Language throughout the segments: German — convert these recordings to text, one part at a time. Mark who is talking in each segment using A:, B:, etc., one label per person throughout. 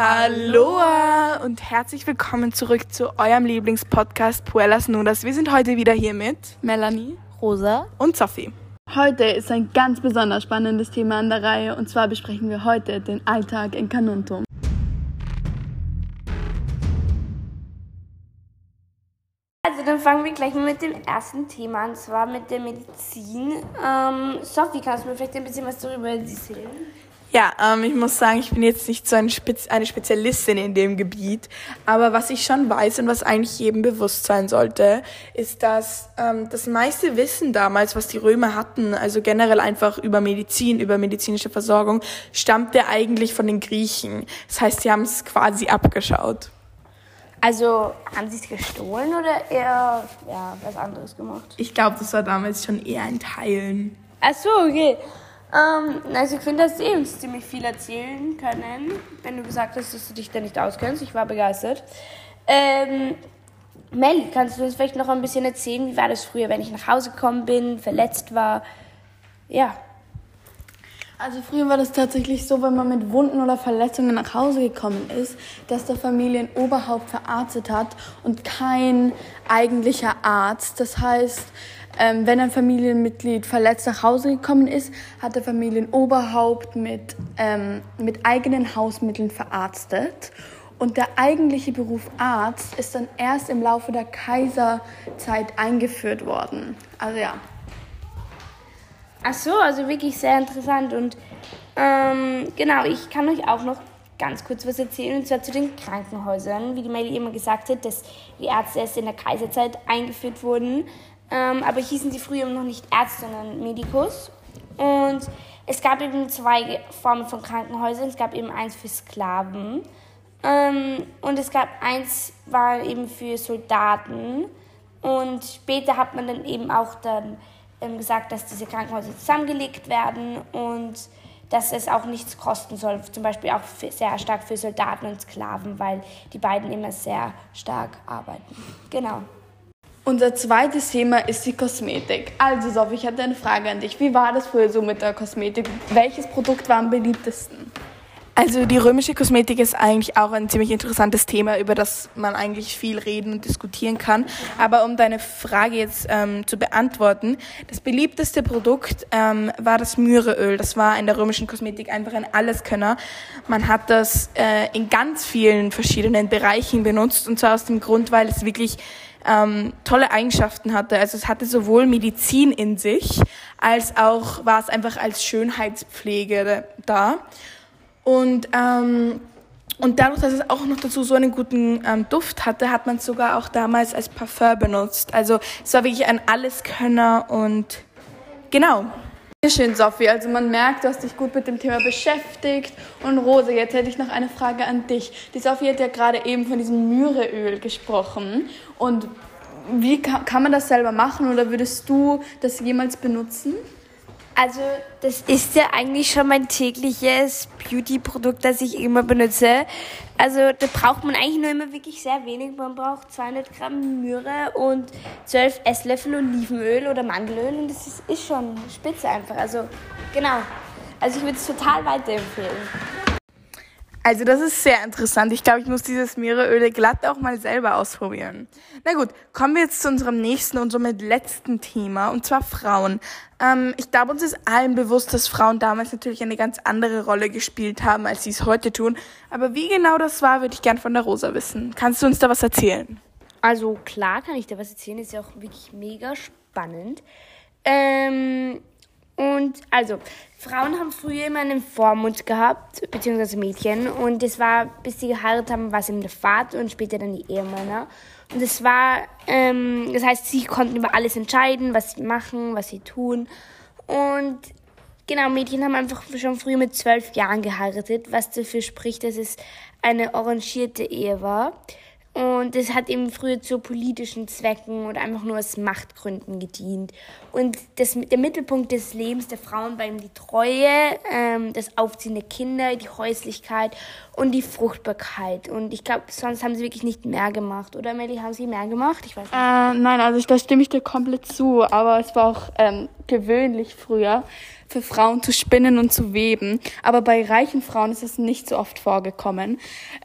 A: Aloha und herzlich willkommen zurück zu eurem Lieblingspodcast Puelas Nudas. Wir sind heute wieder hier mit Melanie,
B: Rosa
A: und Sophie.
C: Heute ist ein ganz besonders spannendes Thema an der Reihe und zwar besprechen wir heute den Alltag in Kanuntum.
B: Also dann fangen wir gleich mal mit dem ersten Thema an, und zwar mit der Medizin. Ähm, Sophie, kannst du mir vielleicht ein bisschen was darüber erzählen?
A: Ja, ähm, ich muss sagen, ich bin jetzt nicht so eine, Spez eine Spezialistin in dem Gebiet, aber was ich schon weiß und was eigentlich jedem bewusst sein sollte, ist, dass ähm, das meiste Wissen damals, was die Römer hatten, also generell einfach über Medizin, über medizinische Versorgung, stammte eigentlich von den Griechen. Das heißt, sie haben es quasi abgeschaut.
B: Also haben sie es gestohlen oder eher ja, was anderes gemacht?
A: Ich glaube, das war damals schon eher ein Teilen.
B: Ach so, okay. Ähm, also ich finde, dass sie uns ziemlich viel erzählen können, wenn du gesagt hast, dass du dich da nicht auskennst. Ich war begeistert. Ähm, Mel, kannst du uns vielleicht noch ein bisschen erzählen, wie war das früher, wenn ich nach Hause gekommen bin, verletzt war? Ja.
C: Also früher war das tatsächlich so, wenn man mit Wunden oder Verletzungen nach Hause gekommen ist, dass der Familienoberhaupt verarztet hat und kein eigentlicher Arzt. Das heißt, ähm, wenn ein Familienmitglied verletzt nach Hause gekommen ist, hat der Familienoberhaupt mit, ähm, mit eigenen Hausmitteln verarztet. Und der eigentliche Beruf Arzt ist dann erst im Laufe der Kaiserzeit eingeführt worden. Also ja.
B: Ach so, also wirklich sehr interessant. Und ähm, genau, ich kann euch auch noch ganz kurz was erzählen, und zwar zu den Krankenhäusern. Wie die Melly immer gesagt hat, dass die Ärzte erst in der Kaiserzeit eingeführt wurden. Ähm, aber hießen sie früher noch nicht Ärzte, sondern Medikus. Und es gab eben zwei Formen von Krankenhäusern. Es gab eben eins für Sklaven ähm, und es gab eins war eben für Soldaten. Und später hat man dann eben auch dann gesagt, dass diese Krankenhäuser zusammengelegt werden und dass es auch nichts kosten soll, zum Beispiel auch für, sehr stark für Soldaten und Sklaven, weil die beiden immer sehr stark arbeiten. Genau.
C: Unser zweites Thema ist die Kosmetik. Also Sophie, ich hatte eine Frage an dich. Wie war das früher so mit der Kosmetik? Welches Produkt war am beliebtesten?
A: Also die römische Kosmetik ist eigentlich auch ein ziemlich interessantes Thema, über das man eigentlich viel reden und diskutieren kann. Aber um deine Frage jetzt ähm, zu beantworten, das beliebteste Produkt ähm, war das Myreöl. Das war in der römischen Kosmetik einfach ein Alleskönner. Man hat das äh, in ganz vielen verschiedenen Bereichen benutzt und zwar aus dem Grund, weil es wirklich ähm, tolle Eigenschaften hatte. Also es hatte sowohl Medizin in sich, als auch war es einfach als Schönheitspflege da. Und, ähm, und dadurch, dass es auch noch dazu so einen guten ähm, Duft hatte, hat man es sogar auch damals als Parfum benutzt. Also es war wirklich ein Alleskönner und genau.
C: Schön, Sophie. Also man merkt, du hast dich gut mit dem Thema beschäftigt. Und Rose, jetzt hätte ich noch eine Frage an dich. Die Sophie hat ja gerade eben von diesem Myreöl gesprochen. Und wie kann, kann man das selber machen oder würdest du das jemals benutzen?
B: Also, das ist ja eigentlich schon mein tägliches Beauty-Produkt, das ich immer benutze. Also, da braucht man eigentlich nur immer wirklich sehr wenig. Man braucht 200 Gramm Myrrhe und 12 Esslöffel Olivenöl oder Mandelöl und das ist, ist schon spitze einfach. Also, genau. Also, ich würde es total weiterempfehlen.
A: Also das ist sehr interessant. Ich glaube, ich muss dieses Meereöl glatt auch mal selber ausprobieren. Na gut, kommen wir jetzt zu unserem nächsten und somit letzten Thema, und zwar Frauen. Ähm, ich glaube, uns ist allen bewusst, dass Frauen damals natürlich eine ganz andere Rolle gespielt haben, als sie es heute tun. Aber wie genau das war, würde ich gern von der Rosa wissen. Kannst du uns da was erzählen?
B: Also klar kann ich da was erzählen, ist ja auch wirklich mega spannend. Ähm, und also, Frauen haben früher immer einen Vormund gehabt, beziehungsweise Mädchen. Und das war, bis sie geheiratet haben, war es eben der Vater und später dann die Ehemänner. Und das war, ähm, das heißt, sie konnten über alles entscheiden, was sie machen, was sie tun. Und genau, Mädchen haben einfach schon früher mit zwölf Jahren geheiratet, was dafür spricht, dass es eine arrangierte Ehe war. Und es hat eben früher zu politischen Zwecken oder einfach nur aus Machtgründen gedient. Und das, der Mittelpunkt des Lebens der Frauen war eben die Treue, ähm, das Aufziehen der Kinder, die Häuslichkeit und die Fruchtbarkeit. Und ich glaube, sonst haben sie wirklich nicht mehr gemacht. Oder Melly, haben sie mehr gemacht? Ich weiß nicht.
C: Äh, nein, also da stimme ich dir komplett zu. Aber es war auch ähm, gewöhnlich früher für Frauen zu spinnen und zu weben. Aber bei reichen Frauen ist es nicht so oft vorgekommen.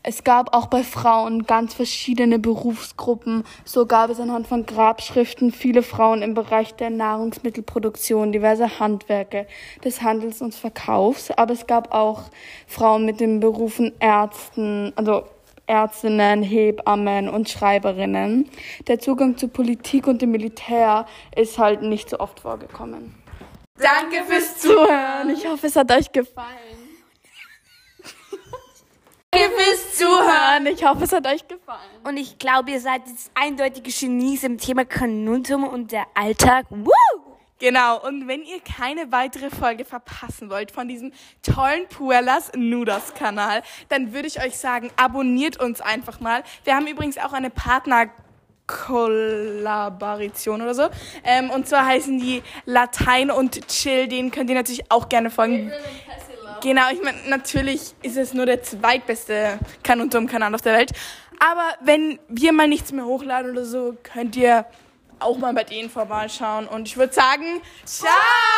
C: Es gab auch bei Frauen ganz verschiedene Berufsgruppen. So gab es anhand von Grabschriften viele Frauen im Bereich der Nahrungsmittelproduktion, diverse Handwerke, des Handels und Verkaufs. Aber es gab auch Frauen mit den Berufen Ärzten, also Ärztinnen, Hebammen und Schreiberinnen. Der Zugang zur Politik und dem Militär ist halt nicht so oft vorgekommen.
A: Danke fürs Zuhören.
C: Ich hoffe, es hat euch gefallen.
A: Danke fürs Zuhören.
C: Ich hoffe, es hat euch gefallen.
B: Und ich glaube, ihr seid jetzt eindeutige Genies im Thema Konuntum und der Alltag. Woo!
A: Genau, und wenn ihr keine weitere Folge verpassen wollt von diesem tollen Puelas Nudas Kanal, dann würde ich euch sagen, abonniert uns einfach mal. Wir haben übrigens auch eine Partner Kollaboration oder so. Ähm, und zwar heißen die Latein und Chill, denen könnt ihr natürlich auch gerne folgen. Genau, ich meine, natürlich ist es nur der zweitbeste Kanuntum-Kanal auf der Welt. Aber wenn wir mal nichts mehr hochladen oder so, könnt ihr auch mal bei denen vorbeischauen. Und ich würde sagen, ciao!